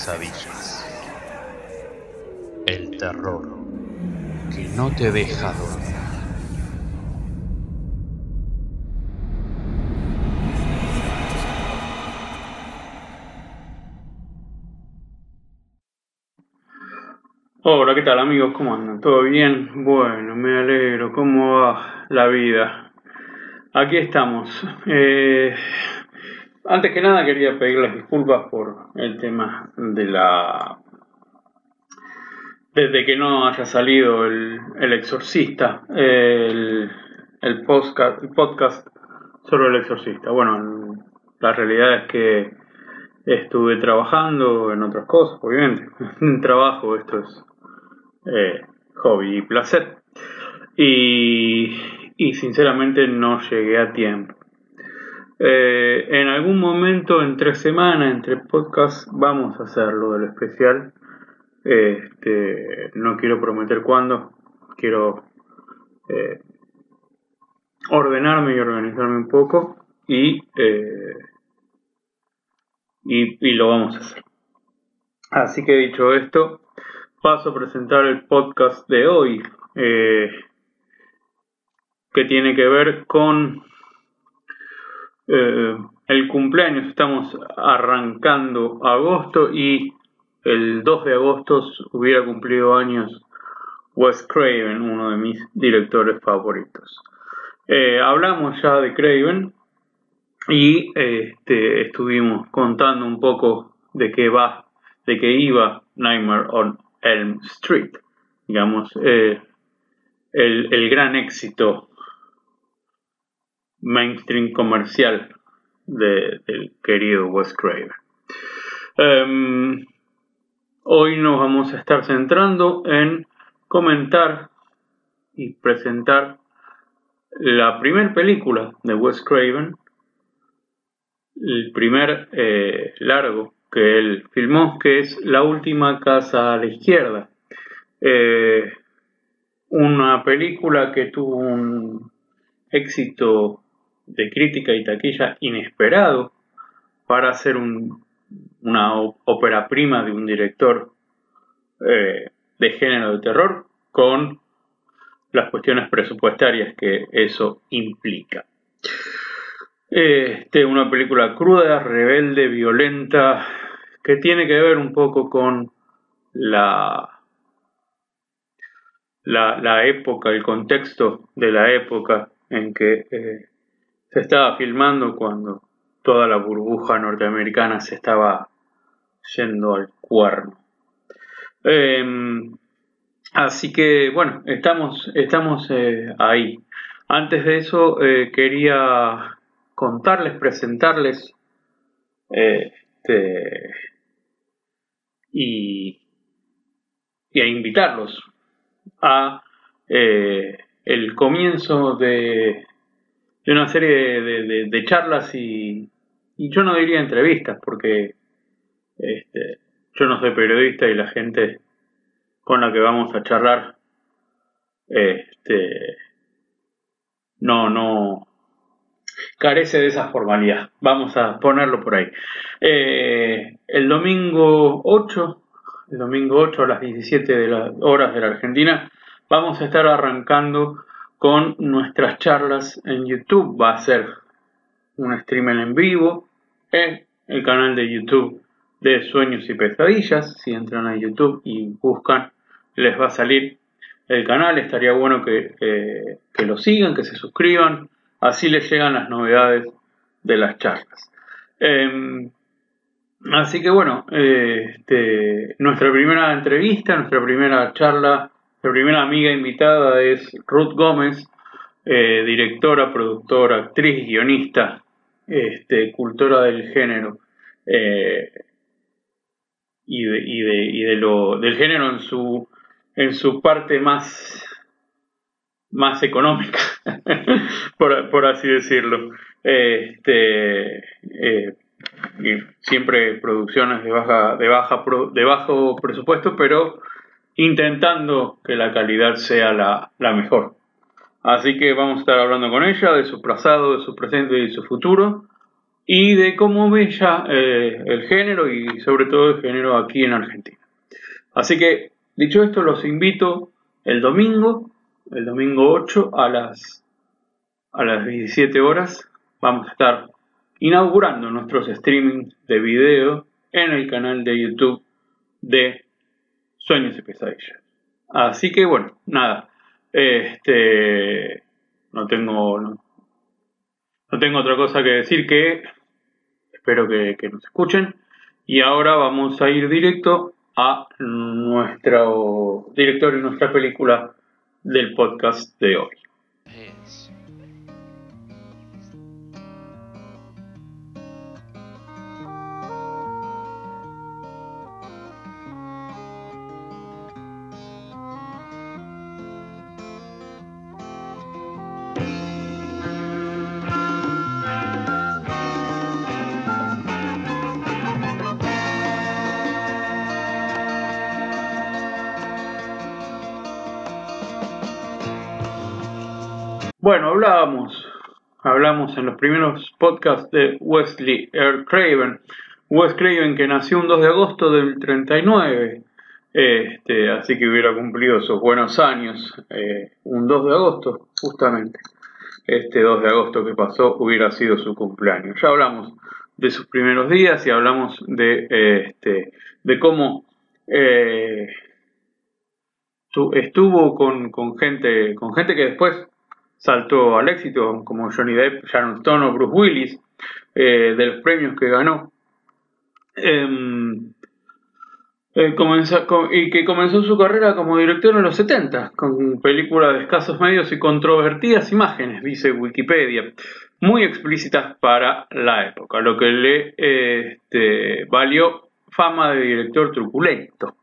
pesadillas. El terror que no te deja dormir. Hola, ¿qué tal amigos? ¿Cómo andan? ¿Todo bien? Bueno, me alegro. ¿Cómo va la vida? Aquí estamos. Eh, antes que nada quería pedirles disculpas por el tema de la... Desde que no haya salido el, el exorcista, el, el, podcast, sobre el exorcista. Bueno, la realidad es que estuve trabajando en otras cosas, obviamente. En trabajo esto es eh, hobby y placer. Y, y sinceramente no llegué a tiempo. Eh, en algún momento, entre semanas, entre podcasts, vamos a hacerlo del especial. Este, no quiero prometer cuándo. Quiero eh, ordenarme y organizarme un poco. Eh, y, y lo vamos a hacer. Así que dicho esto, paso a presentar el podcast de hoy, que tiene que ver con eh, el cumpleaños, estamos arrancando agosto y el 2 de agosto hubiera cumplido años Wes Craven, uno de mis directores favoritos. Eh, hablamos ya de Craven y este, estuvimos contando un poco de qué va, de qué iba Nightmare on Elm Street, digamos, eh, el, el gran éxito mainstream comercial de, del querido Wes Craven. Em, hoy nos vamos a estar centrando en comentar y presentar la primera película de Wes Craven, el primer eh, largo que él filmó, que es La última casa a la izquierda. Eh, una película que tuvo un éxito de crítica y taquilla inesperado para hacer una ópera prima de un director eh, de género de terror con las cuestiones presupuestarias que eso implica. Este, una película cruda, rebelde, violenta, que tiene que ver un poco con la, la, época, el contexto de la época en que eh, se estaba filmando cuando toda la burbuja norteamericana se estaba yendo al cuerno. Em, así que bueno, estamos, estamos eh, ahí. Antes de eso eh, quería contarles, presentarles este, y, y, a invitarlos a eh, el comienzo de de una serie de, charlas y, yo no diría entrevistas porque este, yo no soy periodista y la gente con la que vamos a charlar este, no, no carece de esa formalidad. Vamos a ponerlo por ahí. Eh, el domingo 8, el domingo 8 a las 17 de las horas de la Argentina, vamos a estar arrancando con nuestras charlas en YouTube. Va a ser un stream en vivo en el canal de YouTube de Sueños y Pesadillas. Si entran a YouTube y buscan, les va a salir el canal. Estaría bueno que, que lo sigan, que se suscriban. Así les llegan las novedades de las charlas. Em, así que bueno, este, nuestra primera entrevista, nuestra primera charla la primera amiga invitada es Ruth Gómez, eh, directora, productora, actriz, guionista, este, cultora del género eh, y, de, lo, del género en su, en su parte más, más económica, por, así decirlo. Este, eh, siempre producciones de baja, de bajo presupuesto, pero intentando que la calidad sea la, mejor. Así que vamos a estar hablando con ella de su pasado, de su presente y de su futuro. y de cómo ve ya eh, el género y sobre todo el género aquí en Argentina. Así que, dicho esto, los invito el domingo, el domingo 8 a las, a las 17 horas. Vamos a estar inaugurando nuestros streamings de video en el canal de YouTube de Sueños y Pesadillas. Así que bueno, nada. Este no tengo no, tengo otra cosa que decir que espero que, nos escuchen. Y ahora vamos a ir directo a nuestro director y nuestra película del podcast de hoy. Bueno, hablábamos, hablamos en los primeros podcasts de Wesley R. Craven. Wes Craven que nació un 2 de agosto del 39, este, así que hubiera cumplido sus buenos años eh, un 2 de agosto, justamente. Este 2 de agosto que pasó hubiera sido su cumpleaños. Ya hablamos de sus primeros días y hablamos de, este, de cómo eh, estuvo con, con, gente, con gente que después saltó al éxito, como Johnny Depp, Sharon Stone o Bruce Willis, eh, de los premios que ganó. Em, eh, y que comenzó su carrera como director en los 70, con películas de escasos medios y controvertidas imágenes, dice Wikipedia, muy explícitas para la época, lo que le este, valió fama de director truculento.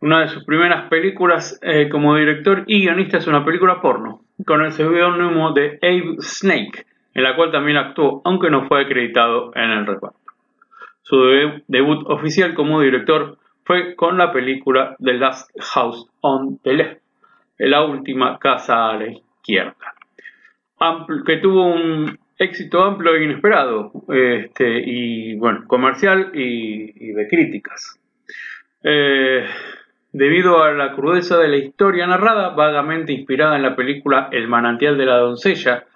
Una de sus primeras películas eh, como director y guionista es una película porno, con el seudónimo de Abe Snake, en la cual también actuó, aunque no fue acreditado en el reparto. Su debut oficial como director fue con la película The Last House on the Left, la última casa a la izquierda, que tuvo un éxito amplio e inesperado, este, y bueno, comercial y, de críticas. Eh, debido a la crudeza de la historia narrada, vagamente inspirada en la película El manantial de la doncella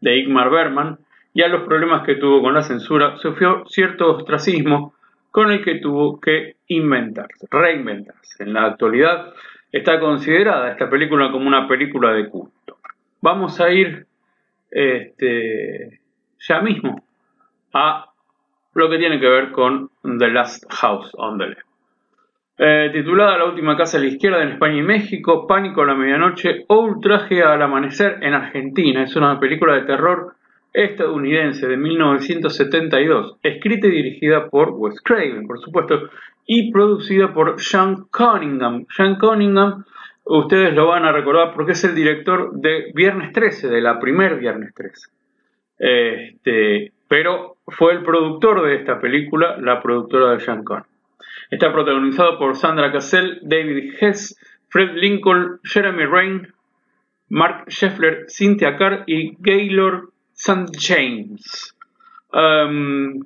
de Igmar Berman, y a los problemas que tuvo con la censura, sufrió cierto ostracismo con el que tuvo que inventarse, reinventarse. En la actualidad está considerada esta película como una película de culto. Vamos a ir este, ya mismo a lo que tiene que ver con The Last House on the Left. Eh, titulada La última casa a la izquierda en España y México, Pánico a la medianoche o Ultraje al amanecer en Argentina. Es una película de terror estadounidense de 1972, escrita y dirigida por Wes Craven, por supuesto, y producida por Sean Cunningham. Sean Cunningham, ustedes lo van a recordar porque es el director de Viernes 13, de la primer Viernes 13. Este, pero fue el productor de esta película, la productora de Sean Cunningham. Está protagonizado por Sandra Cassell, David Hess, Fred Lincoln, Jeremy Rain, Mark Scheffler, Cynthia Carr y Gaylord St. James. Um,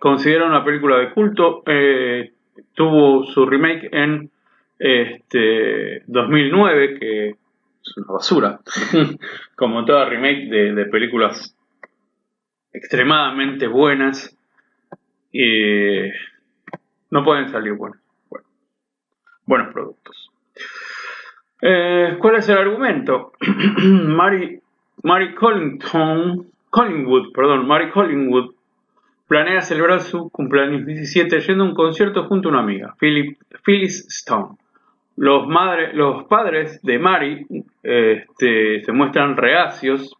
considera una película de culto. Eh, tuvo su remake en este, 2009, que es una basura. Como toda remake de, películas extremadamente buenas. Eh, no pueden salir buenos, buenos productos. Eh, ¿Cuál es el argumento? Mary, Mary Collington, Collingwood, perdón, Mary Collingwood planea celebrar su cumpleaños 17 yendo a un concierto junto a una amiga, Philip, Phyllis Stone. Los, los padres de Mary este, se muestran reacios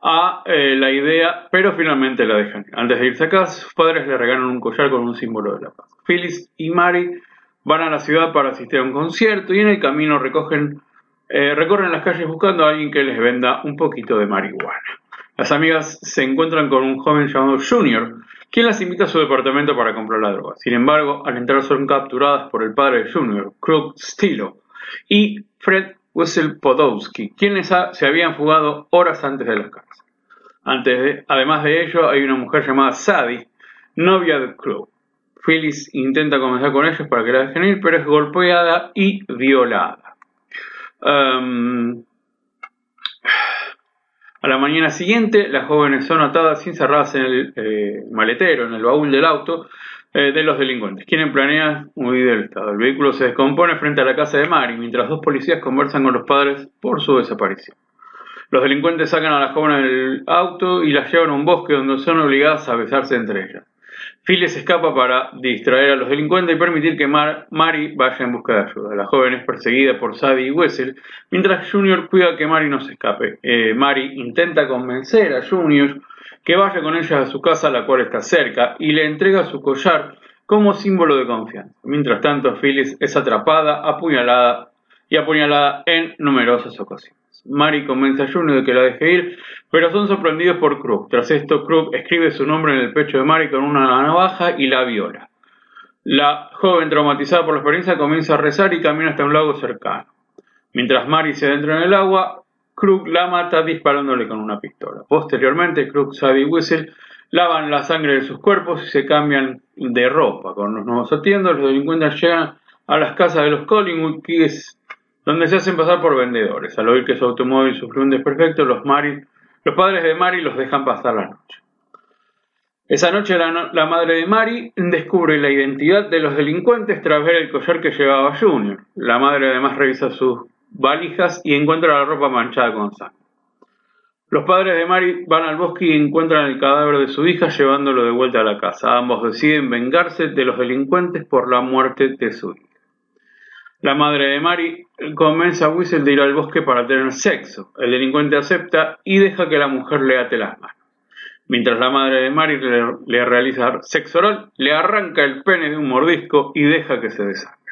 a eh, la idea, pero finalmente la dejan. Antes de irse a casa, sus padres le regalan un collar con un símbolo de la paz. Phyllis y Mary van a la ciudad para asistir a un concierto y en el camino recogen, eh, recorren las calles buscando a alguien que les venda un poquito de marihuana. Las amigas se encuentran con un joven llamado Junior, quien las invita a su departamento para comprar la droga. Sin embargo, al entrar son capturadas por el padre de Junior, Krug Stilo, y Fred Wessel Podowski, quienes se habían fugado horas antes de la cárcel. Antes de, además de ello, hay una mujer llamada Sadie, novia de Krug. Phyllis intenta comenzar con ellos para que la dejen ir, pero es golpeada y violada. Um, a la mañana siguiente, las jóvenes son atadas y encerradas en el eh, maletero, en el baúl del auto de los delincuentes. Quieren planear huir del Estado. El vehículo se descompone frente a la casa de Mari, mientras dos policías conversan con los padres por su desaparición. Los delincuentes sacan a las jóvenes del auto y las llevan a un bosque donde son obligadas a besarse entre ellas. Phyllis escapa para distraer a los delincuentes y permitir que Mary vaya en busca de ayuda. La joven es perseguida por Sadie y Wessel, mientras Junior cuida que Mary no se escape. Eh, Mary intenta convencer a Junior que vaya con ella a su casa, la cual está cerca, y le entrega su collar como símbolo de confianza. Mientras tanto, Phyllis es atrapada, apuñalada y apuñalada en numerosas ocasiones. Mary convence a Junior de que la deje ir, pero son sorprendidos por Krug. Tras esto, Krug escribe su nombre en el pecho de Mary con una navaja y la viola. La joven, traumatizada por la experiencia, comienza a rezar y camina hasta un lago cercano. Mientras Mary se adentra en el agua, Krug la mata disparándole con una pistola. Posteriormente, Krug, Sadie y Whistle lavan la sangre de sus cuerpos y se cambian de ropa. Con los nuevos atiendos, los delincuentes llegan a las casas de los Collingwood, es donde se hacen pasar por vendedores. Al oír que su automóvil sufrió un desperfecto, los, los padres de Mary los dejan pasar la noche. Esa noche la, madre de Mary descubre la identidad de los delincuentes tras ver el collar que llevaba Junior. La madre además revisa sus valijas y encuentra la ropa manchada con sangre. Los padres de Mary van al bosque y encuentran el cadáver de su hija llevándolo de vuelta a la casa. Ambos deciden vengarse de los delincuentes por la muerte de su hija. La madre de Mary convence a Whistle de ir al bosque para tener sexo. El delincuente acepta y deja que la mujer le ate las manos. Mientras la madre de Mary le, realiza sexo oral, le arranca el pene de un mordisco y deja que se desangre.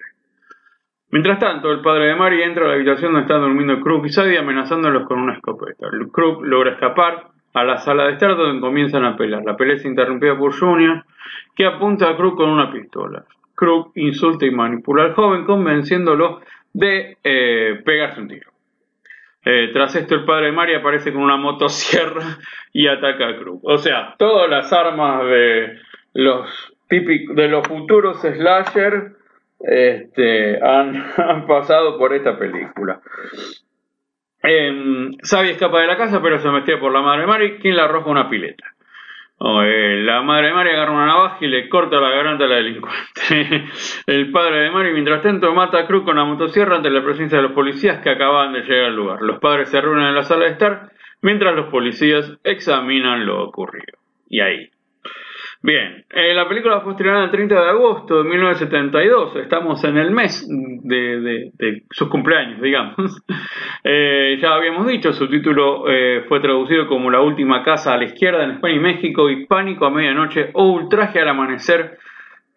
Mientras tanto, el padre de Mary entra a la habitación donde están durmiendo Krug y Sadie amenazándolos con una escopeta. Krug logra escapar a la sala de estar donde comienzan a pelear. La pelea es interrumpida por Junior, que apunta a Krug con una pistola. Krug insulta y manipula al joven convenciéndolo de eh, pegarse un tiro. Eh, tras esto el padre de Mari aparece con una motosierra y ataca a Krug. O sea, todas las armas de los de los futuros slasher este, han, pasado por esta película. Eh, escapa de la casa, pero se metió por la madre de Mari, quien le arroja una pileta. Eh, la madre de Mari agarra una navaja y le corta la garganta a la delincuente. el padre de Mari, mientras tanto, mata a Cruz con la motosierra ante la presencia de los policías que acababan de llegar al lugar. Los padres se reúnen en la sala de estar mientras los policías examinan lo ocurrido. Y ahí, Bien, eh, la película fue estrenada el 30 de agosto de 1972, estamos en el mes de, sus cumpleaños, digamos. Eh, ya habíamos dicho, su título eh, fue traducido como La última casa a la izquierda en España y México y Pánico a medianoche o Ultraje al amanecer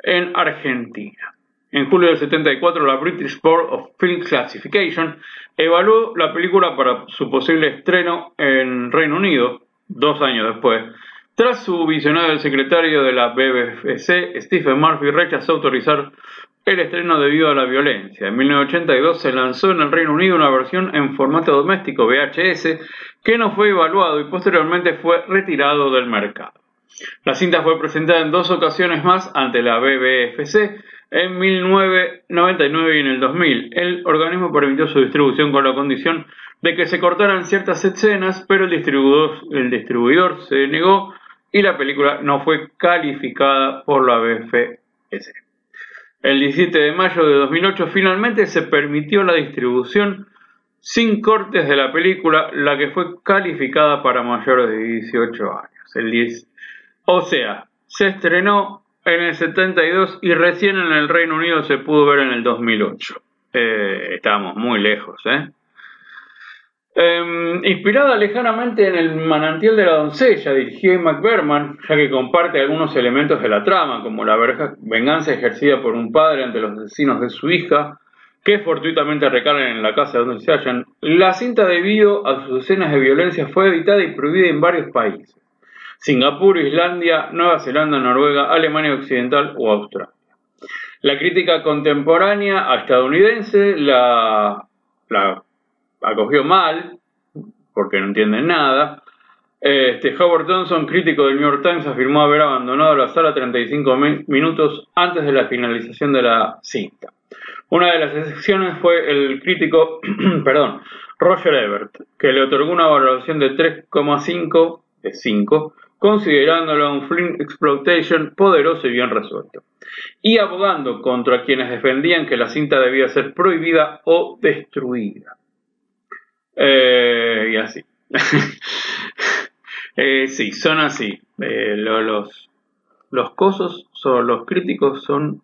en Argentina. En julio del 74, la British Board of Film Classification evaluó la película para su posible estreno en Reino Unido, dos años después, tras su visionado, el secretario de la BBC, Stephen Murphy, rechazó autorizar el estreno debido a la violencia. En 1982 se lanzó en el Reino Unido una versión en formato doméstico VHS que no fue evaluado y posteriormente fue retirado del mercado. La cinta fue presentada en dos ocasiones más ante la BBFC en 1999 y en el 2000. El organismo permitió su distribución con la condición de que se cortaran ciertas escenas, pero el distribuidor, el distribuidor se negó y la película no fue calificada por la BFS. El 17 de mayo de 2008 finalmente se permitió la distribución sin cortes de la película, la que fue calificada para mayores de 18 años. El 10, o sea, se estrenó en el 72 y recién en el Reino Unido se pudo ver en el 2008. Eh, estábamos muy lejos, ¿eh? Em, inspirada lejanamente en El manantial de la doncella, dirigida McBerman, ya que comparte algunos elementos de la trama, como la venganza ejercida por un padre ante los vecinos de su hija, que fortuitamente recargan en la casa donde se hallan, la cinta debido a sus escenas de violencia fue editada y prohibida en varios países. Singapur, Islandia, Nueva Zelanda, Noruega, Alemania Occidental o Australia. La crítica contemporánea estadounidense la, la acogió mal, porque no entienden nada, Este, Howard Johnson, crítico del New York Times, afirmó haber abandonado la sala 35 minutos antes de la finalización de la cinta. Una de las excepciones fue el crítico, perdón, Roger Ebert, que le otorgó una valoración de 3,5 de 5, considerándolo un film exploitation poderoso y bien resuelto, y abogando contra quienes defendían que la cinta debía ser prohibida o destruida. Eh, y así. Eh, sí, son así. Eh, los, los cosos, son, los críticos son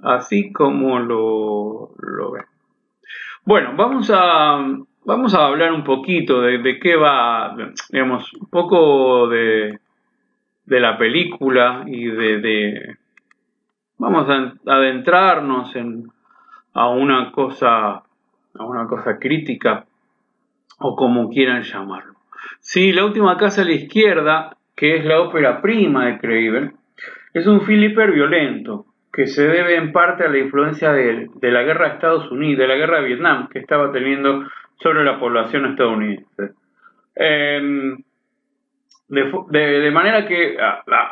así como lo, lo ven. Bueno, vamos a, vamos a hablar un poquito de, qué va, digamos, un poco de, de la película y de, vamos a adentrarnos en, a una cosa, a una cosa crítica o como quieran llamarlo. Sí, La última casa a la izquierda, que es la ópera prima de Craven, es un Philipper violento, que se debe en parte a la influencia de, la guerra de Estados Unidos, de la guerra de Vietnam que estaba teniendo sobre la población estadounidense. Em, de, manera que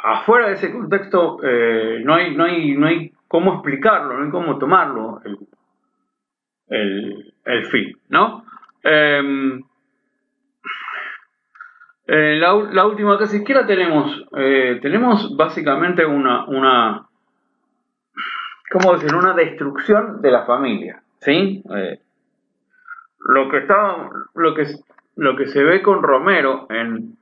afuera de ese contexto eh, no, hay, no, hay, no hay cómo explicarlo, no hay cómo tomarlo el, el, el ¿no? Em, eh, la, última que siquiera tenemos, eh, tenemos básicamente una, una, ¿cómo decir? Una destrucción de la familia, ¿sí? Eh, lo que está, lo que, lo que se ve con Romero en,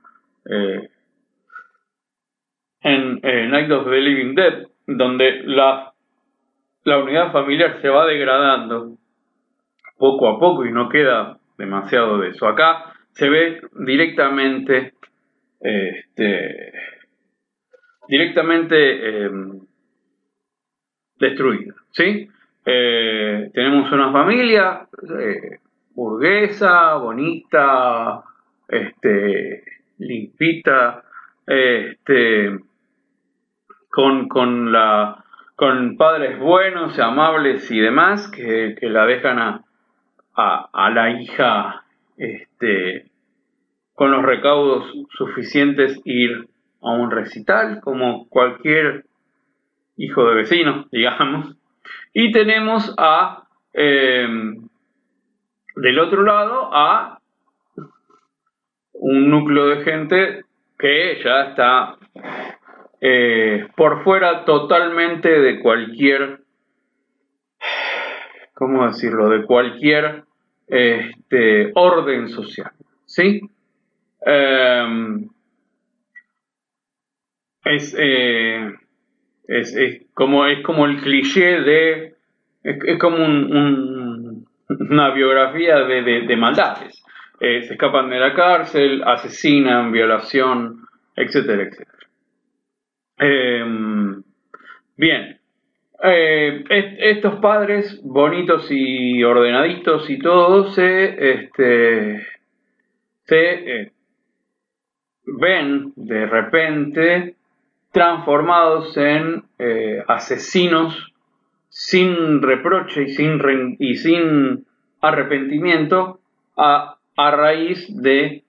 en Night of the Living Dead, donde la, la unidad familiar se va degradando poco a poco y no queda demasiado de eso. Acá se ve directamente, este, directamente em, destruida. ¿sí? Eh, tenemos una familia eh, burguesa, bonita, este, limpita, este, con, con, la, con padres buenos, amables y demás, que, que la dejan a, a, la hija este, con los recaudos suficientes ir a un recital, como cualquier hijo de vecino, digamos. Y tenemos a, em, del otro lado, a un núcleo de gente que ya está eh, por fuera totalmente de cualquier, ¿cómo decirlo?, de cualquier este, orden social. ¿sí? Em, eh, es, es, como, es como el cliché de. Es, como una biografía de, maldades. Eh, se escapan de la cárcel, asesinan, violación, etcétera, etcétera. Em, bien, eh, estos padres bonitos y ordenaditos y todo se, este, se eh, ven de repente transformados en eh, asesinos sin reproche y sin, y sin arrepentimiento a, a raíz de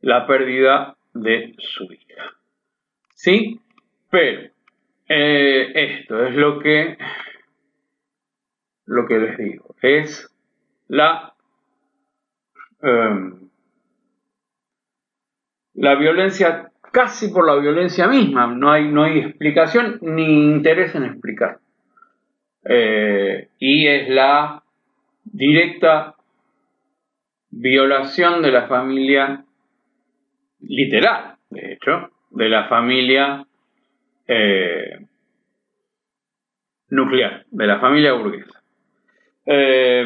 la pérdida de su hija. ¿Sí? Pero eh, esto es lo que, lo que les digo. Es la, em, la violencia casi por la violencia misma. No hay, no hay explicación ni interés en explicar. Eh, y es la directa violación de la familia literal, de hecho, de la familia eh, nuclear, de la familia burguesa. Eh,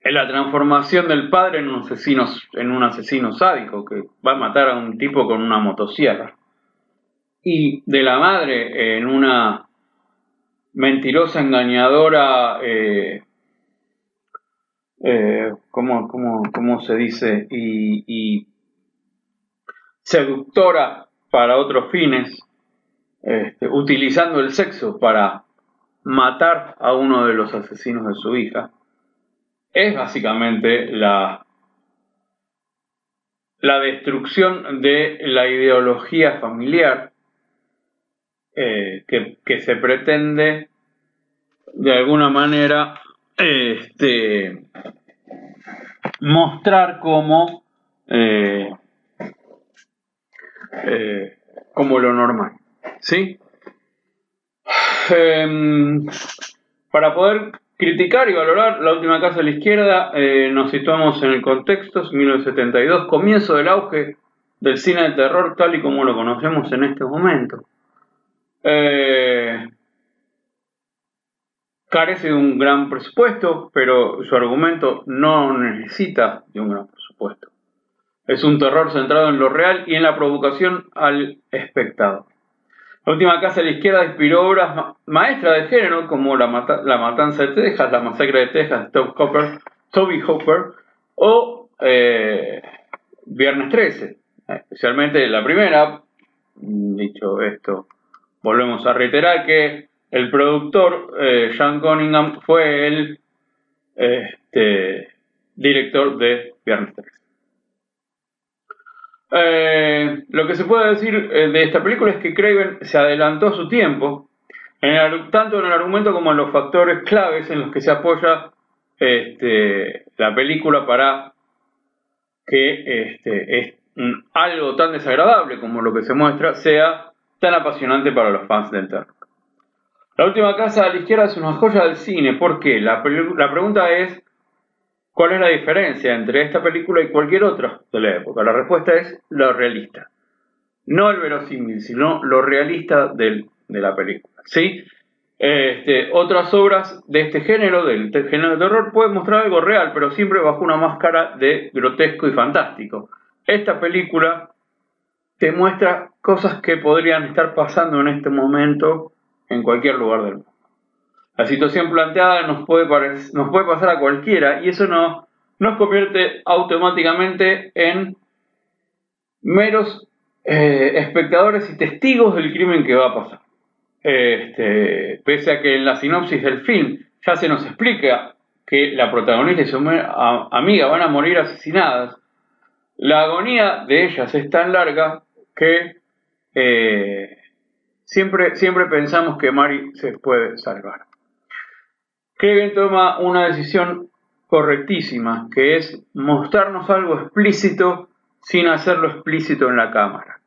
en la transformación del padre en un, asesino, en un asesino sádico que va a matar a un tipo con una motosierra. Y de la madre en una mentirosa, engañadora, eh, eh ¿cómo, se dice? y seductora para otros fines, este, utilizando el sexo para matar a uno de los asesinos de su hija, es básicamente la, la destrucción de la ideología familiar eh, que, se pretende de alguna manera este, mostrar como, eh, eh, como lo normal. ¿Sí? Em, para poder criticar y valorar la última casa de la izquierda, nos situamos en el contexto, 1972, comienzo del auge del cine de terror tal y como lo conocemos en este momento. Eh, carece de un gran presupuesto, pero su argumento no necesita de un gran presupuesto. Es un terror centrado en lo real y en la provocación al espectador. La última casa de la izquierda inspiró obras maestras de género como La, Matanza de Texas, La Masacre de Texas Toby Hopper o eh, Viernes 13, especialmente la primera, dicho esto Volvemos a reiterar que el productor, eh, Sean Cunningham, fue el este, director de Viernes 3. Eh, lo que se puede decir eh, de esta película es que Craven se adelantó a su tiempo, tanto en el argumento como en los factores claves en los que se apoya este, la película para que este, algo tan desagradable como lo que se muestra sea tan apasionante para los fans del terror. La última casa a la izquierda es una joya del cine. ¿Por qué? La pregunta es, ¿cuál es la diferencia entre esta película y cualquier otra de la época? La respuesta es lo realista. No el verosímil, sino lo realista de la película. ¿sí? Este, otras obras de este género, del género de terror, pueden mostrar algo real, pero siempre bajo una máscara de grotesco y fantástico. Esta película te muestra cosas que podrían estar pasando en este momento en cualquier lugar del mundo. La situación planteada nos puede, nos puede pasar a cualquiera y eso no, nos convierte automáticamente en meros eh, espectadores y testigos del crimen que va a pasar. Este, pese a que en la sinopsis del film ya se nos explica que la protagonista y su amiga van a morir asesinadas, la agonía de ellas es tan larga que eh, siempre, siempre pensamos que Mari se puede salvar. Kevin toma una decisión correctísima, que es mostrarnos algo explícito sin hacerlo explícito en la cámara.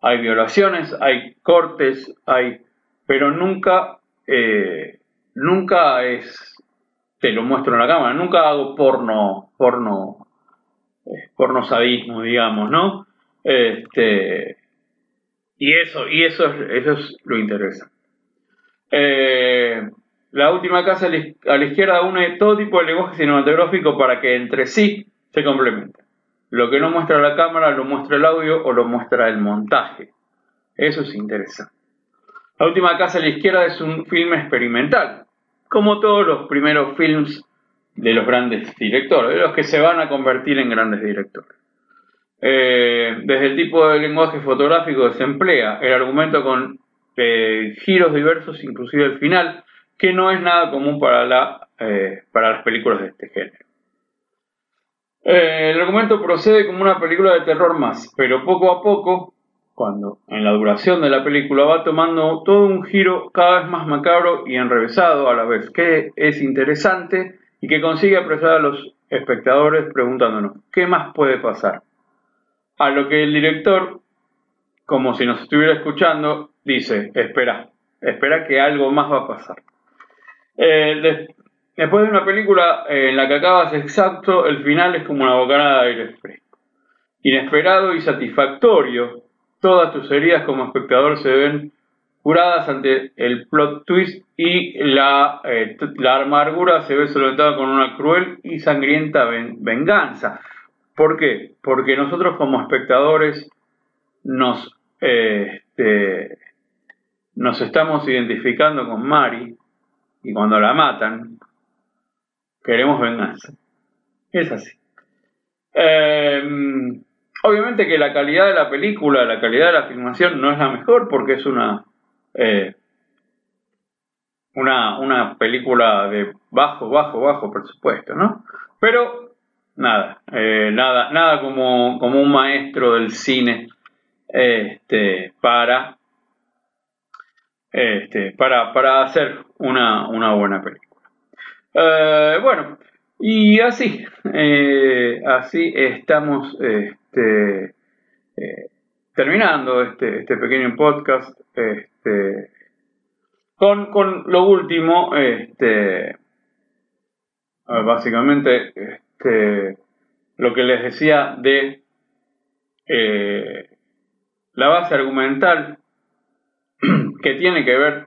Hay violaciones, hay cortes, hay, pero nunca, eh, nunca es, te lo muestro en la cámara, nunca hago porno, porno, eh, porno sadismo, digamos, ¿no? Este, y eso, y eso, eso es lo interesante. Eh, la última casa a la izquierda une todo tipo de lenguaje cinematográfico para que entre sí se complementen. Lo que no muestra la cámara lo muestra el audio o lo muestra el montaje. Eso es interesante. La última casa a la izquierda es un filme experimental, como todos los primeros films de los grandes directores, de los que se van a convertir en grandes directores. Eh, desde el tipo de lenguaje fotográfico que se emplea, el argumento con eh, giros diversos, inclusive el final, que no es nada común para, la, eh, para las películas de este género. el argumento procede como una película de terror más, pero poco a poco, cuando en la duración de la película va tomando todo un giro cada vez más macabro y enrevesado a la vez, que es interesante y que consigue apresar a los espectadores preguntándonos, ¿qué más puede pasar? A lo que el director, como si nos estuviera escuchando, dice, espera, espera que algo más va a pasar. Eh, después de una película en la que acabas exacto, el final es como una bocanada de aire fresco. Inesperado y satisfactorio, todas tus heridas como espectador se ven curadas ante el plot twist y la, eh, la amargura se ve solventada con una cruel y sangrienta venganza. ¿Por qué? Porque nosotros como espectadores nos, este, nos estamos identificando con Mari y cuando la matan, queremos venganza. Es así. Em, obviamente que la calidad de la película, la calidad de la filmación no es la mejor porque es una, eh, una, una película de bajo, bajo, bajo presupuesto, ¿no? Pero nada, eh, nada, nada como, como un maestro del cine este, para, este, para, para hacer una, una buena película. Eh, bueno, y así, eh, así estamos este, eh, terminando este, este pequeño podcast este, con, con lo último, este, básicamente este, lo que les decía de la base argumental que tiene que ver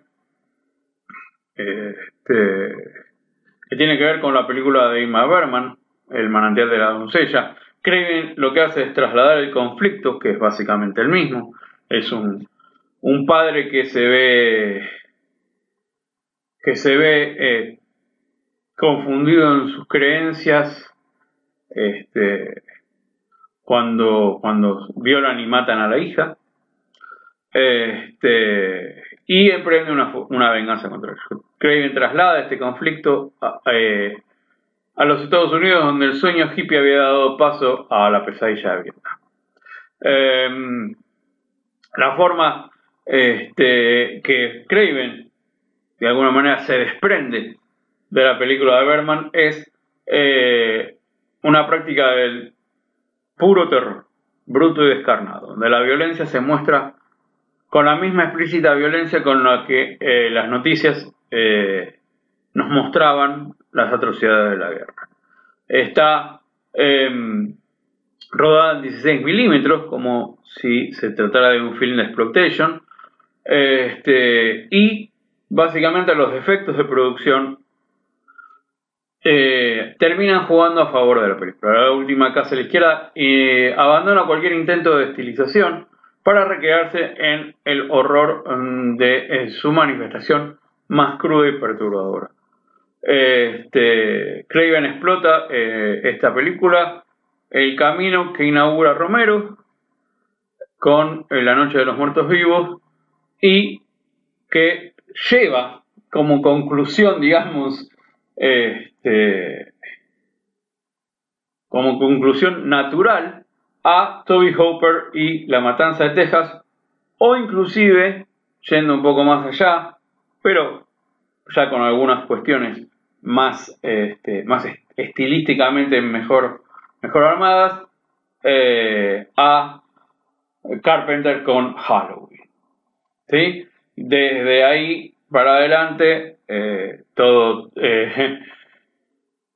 este, que tiene que ver con la película de Ima Berman, El manantial de la doncella. Craven lo que hace es trasladar el conflicto, que es básicamente el mismo. Es un, un padre que se ve que se ve eh, confundido en sus creencias este, cuando, cuando violan y matan a la hija. Este, y emprende una, venganza contra él. Craven traslada este conflicto a, eh, a, los Estados Unidos, donde el sueño hippie había dado paso a la pesadilla de Vietnam. Em, la forma este, que Craven de alguna manera se desprende de la película de Berman es eh, una práctica del puro terror, bruto y descarnado, donde la violencia se muestra con la misma explícita violencia con la que eh, las noticias eh, nos mostraban las atrocidades de la guerra. Está em, rodada en 16 milímetros, como si se tratara de un film de exploitation, este, y básicamente los efectos de producción eh, terminan jugando a favor de la película. La última casa a la izquierda abandona cualquier intento de estilización para recrearse en el horror mm, de su manifestación más cruda y perturbadora. Este, explota eh, esta película, el camino que inaugura Romero con eh, La Noche de los Muertos Vivos y que lleva como conclusión, digamos, este, como conclusión natural a Toby Hopper y La Matanza de Texas, o inclusive, yendo un poco más allá, pero ya con algunas cuestiones más, este, más estilísticamente mejor, mejor armadas, eh, a Carpenter con Halloween. ¿Sí? Desde ahí para adelante, eh, todo eh,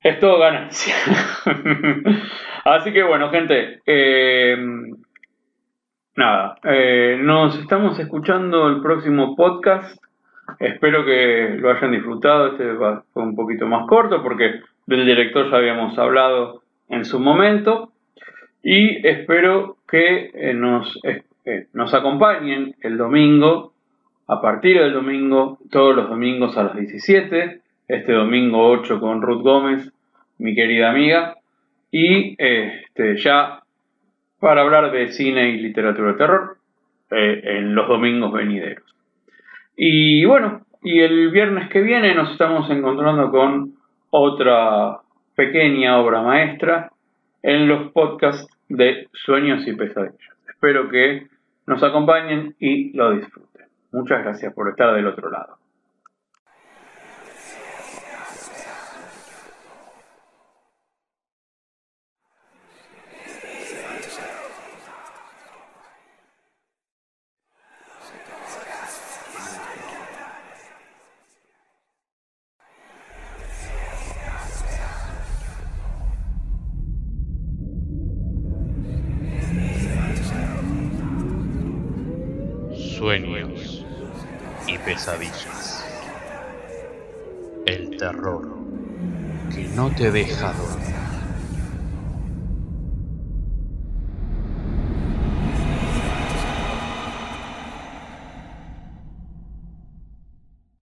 es todo ganancia. Así que bueno, gente, eh, nada, eh, nos estamos escuchando el próximo podcast. Espero que lo hayan disfrutado. Este fue un poquito más corto porque del director ya habíamos hablado en su momento. Y espero que eh, nos, nos acompañen el domingo, a partir del domingo, todos los domingos a las 17. Este domingo 8 con Ruth Gómez, mi querida amiga y este, ya para hablar de cine y literatura de terror eh, en los domingos venideros. Y bueno, y el viernes que viene nos estamos encontrando con otra pequeña obra maestra en los podcasts de Sueños y Pesadillas. Espero que nos acompañen y lo disfruten. Muchas gracias por estar del otro lado. Te deja dormir.